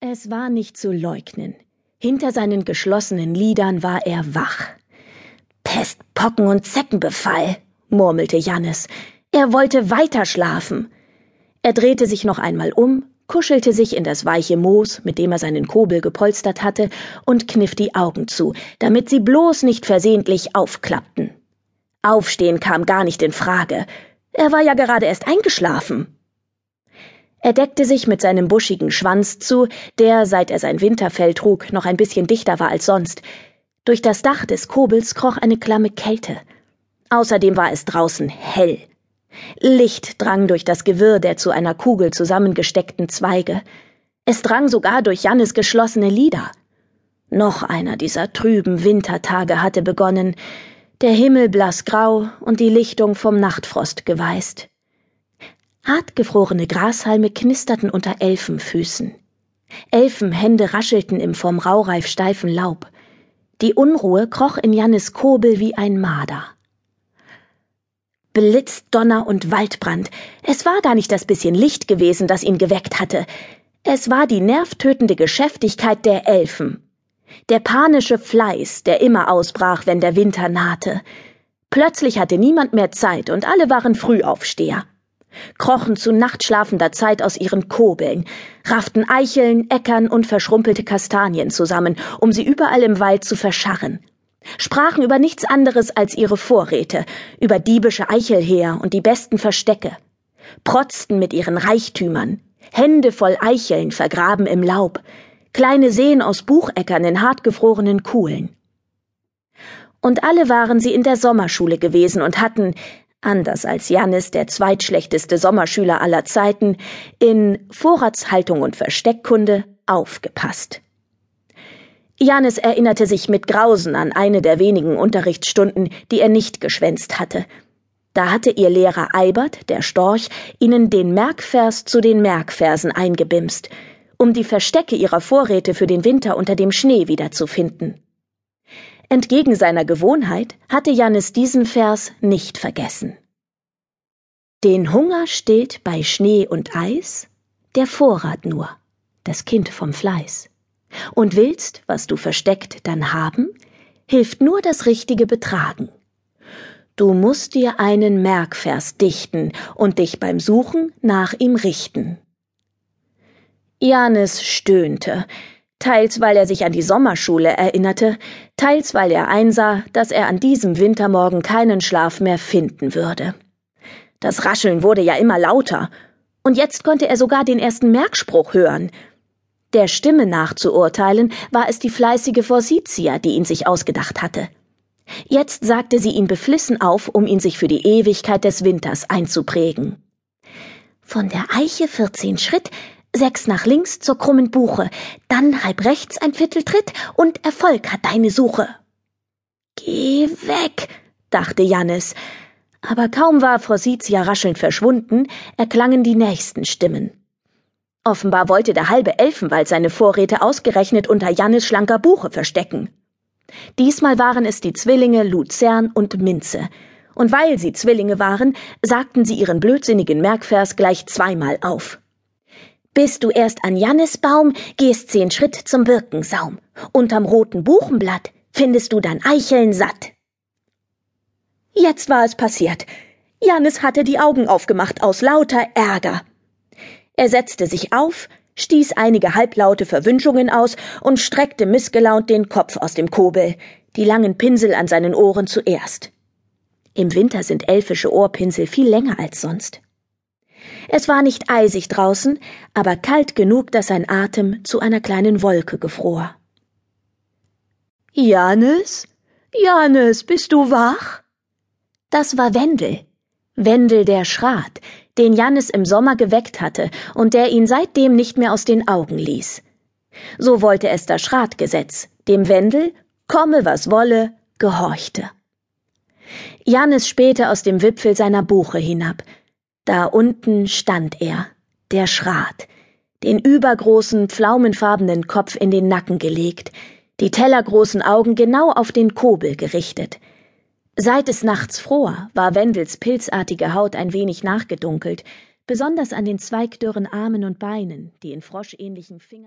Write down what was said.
Es war nicht zu leugnen. Hinter seinen geschlossenen Lidern war er wach. Pest, Pocken und Zeckenbefall, murmelte Jannis. Er wollte weiter schlafen. Er drehte sich noch einmal um, kuschelte sich in das weiche Moos, mit dem er seinen Kobel gepolstert hatte, und kniff die Augen zu, damit sie bloß nicht versehentlich aufklappten. Aufstehen kam gar nicht in Frage. Er war ja gerade erst eingeschlafen. Er deckte sich mit seinem buschigen Schwanz zu, der, seit er sein Winterfell trug, noch ein bisschen dichter war als sonst. Durch das Dach des Kobels kroch eine klamme Kälte. Außerdem war es draußen hell. Licht drang durch das Gewirr der zu einer Kugel zusammengesteckten Zweige. Es drang sogar durch Jannes geschlossene Lider. Noch einer dieser trüben Wintertage hatte begonnen, der Himmel blassgrau und die Lichtung vom Nachtfrost geweißt. Hartgefrorene Grashalme knisterten unter Elfenfüßen. Elfenhände raschelten im vom Raureif steifen Laub. Die Unruhe kroch in Jannis Kobel wie ein Marder. Blitz, Donner und Waldbrand. Es war gar nicht das bisschen Licht gewesen, das ihn geweckt hatte. Es war die nervtötende Geschäftigkeit der Elfen. Der panische Fleiß, der immer ausbrach, wenn der Winter nahte. Plötzlich hatte niemand mehr Zeit und alle waren Frühaufsteher krochen zu nachtschlafender Zeit aus ihren Kobeln, rafften Eicheln, Äckern und verschrumpelte Kastanien zusammen, um sie überall im Wald zu verscharren, sprachen über nichts anderes als ihre Vorräte, über diebische Eichelheer und die besten Verstecke, protzten mit ihren Reichtümern, Hände voll Eicheln vergraben im Laub, kleine Seen aus Bucheckern in hartgefrorenen Kuhlen. Und alle waren sie in der Sommerschule gewesen und hatten, anders als Jannis, der zweitschlechteste Sommerschüler aller Zeiten, in Vorratshaltung und Versteckkunde aufgepasst. Jannis erinnerte sich mit Grausen an eine der wenigen Unterrichtsstunden, die er nicht geschwänzt hatte. Da hatte ihr Lehrer Eibert, der Storch, ihnen den Merkvers zu den Merkversen eingebimst, um die Verstecke ihrer Vorräte für den Winter unter dem Schnee wiederzufinden. Entgegen seiner Gewohnheit hatte Jannis diesen Vers nicht vergessen. Den Hunger stillt bei Schnee und Eis der Vorrat nur, das Kind vom Fleiß. Und willst, was du versteckt dann haben, hilft nur das richtige Betragen. Du musst dir einen Merkvers dichten und dich beim Suchen nach ihm richten. Janis stöhnte, teils weil er sich an die Sommerschule erinnerte, teils weil er einsah, dass er an diesem Wintermorgen keinen Schlaf mehr finden würde. Das Rascheln wurde ja immer lauter, und jetzt konnte er sogar den ersten Merkspruch hören. Der Stimme nach zu urteilen, war es die fleißige Forsythia, die ihn sich ausgedacht hatte. Jetzt sagte sie ihn beflissen auf, um ihn sich für die Ewigkeit des Winters einzuprägen. Von der Eiche vierzehn Schritt, sechs nach links zur krummen Buche, dann halb rechts ein Vierteltritt und Erfolg hat deine Suche. Geh weg, dachte Jannis, aber kaum war Frositia raschelnd verschwunden, erklangen die nächsten Stimmen. Offenbar wollte der halbe Elfenwald seine Vorräte ausgerechnet unter Jannis schlanker Buche verstecken. Diesmal waren es die Zwillinge Luzern und Minze, und weil sie Zwillinge waren, sagten sie ihren blödsinnigen Merkvers gleich zweimal auf. Bist du erst an Jannisbaum, gehst zehn Schritt zum Birkensaum. Unterm roten Buchenblatt findest du dann Eicheln satt. Jetzt war es passiert. Jannis hatte die Augen aufgemacht aus lauter Ärger. Er setzte sich auf, stieß einige halblaute Verwünschungen aus und streckte missgelaunt den Kopf aus dem Kobel, die langen Pinsel an seinen Ohren zuerst. Im Winter sind elfische Ohrpinsel viel länger als sonst. Es war nicht eisig draußen, aber kalt genug, dass sein Atem zu einer kleinen Wolke gefror. Janis? Janis, bist du wach? Das war Wendel. Wendel der Schrat, den Jannis im Sommer geweckt hatte und der ihn seitdem nicht mehr aus den Augen ließ. So wollte es das Schratgesetz, dem Wendel, komme was wolle, gehorchte. Jannis spähte aus dem Wipfel seiner Buche hinab, da unten stand er, der Schrat, den übergroßen, pflaumenfarbenen Kopf in den Nacken gelegt, die tellergroßen Augen genau auf den Kobel gerichtet. Seit es nachts fror, war Wendels pilzartige Haut ein wenig nachgedunkelt, besonders an den zweigdürren Armen und Beinen, die in froschähnlichen Fingern